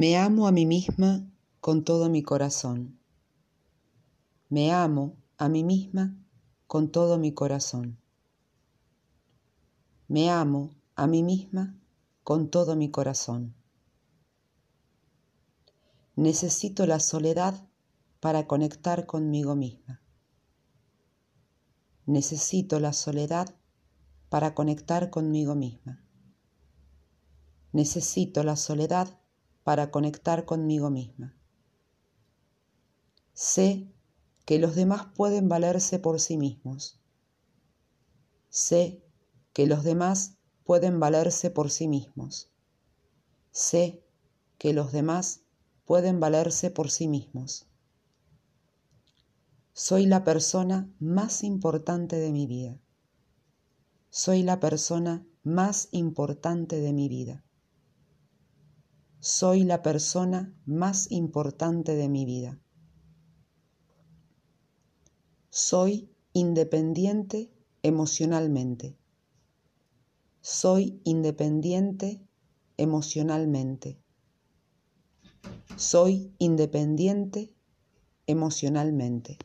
Me amo a mí misma con todo mi corazón. Me amo a mí misma con todo mi corazón. Me amo a mí misma con todo mi corazón. Necesito la soledad para conectar conmigo misma. Necesito la soledad para conectar conmigo misma. Necesito la soledad para conectar conmigo misma. Sé que los demás pueden valerse por sí mismos. Sé que los demás pueden valerse por sí mismos. Sé que los demás pueden valerse por sí mismos. Soy la persona más importante de mi vida. Soy la persona más importante de mi vida. Soy la persona más importante de mi vida. Soy independiente emocionalmente. Soy independiente emocionalmente. Soy independiente emocionalmente.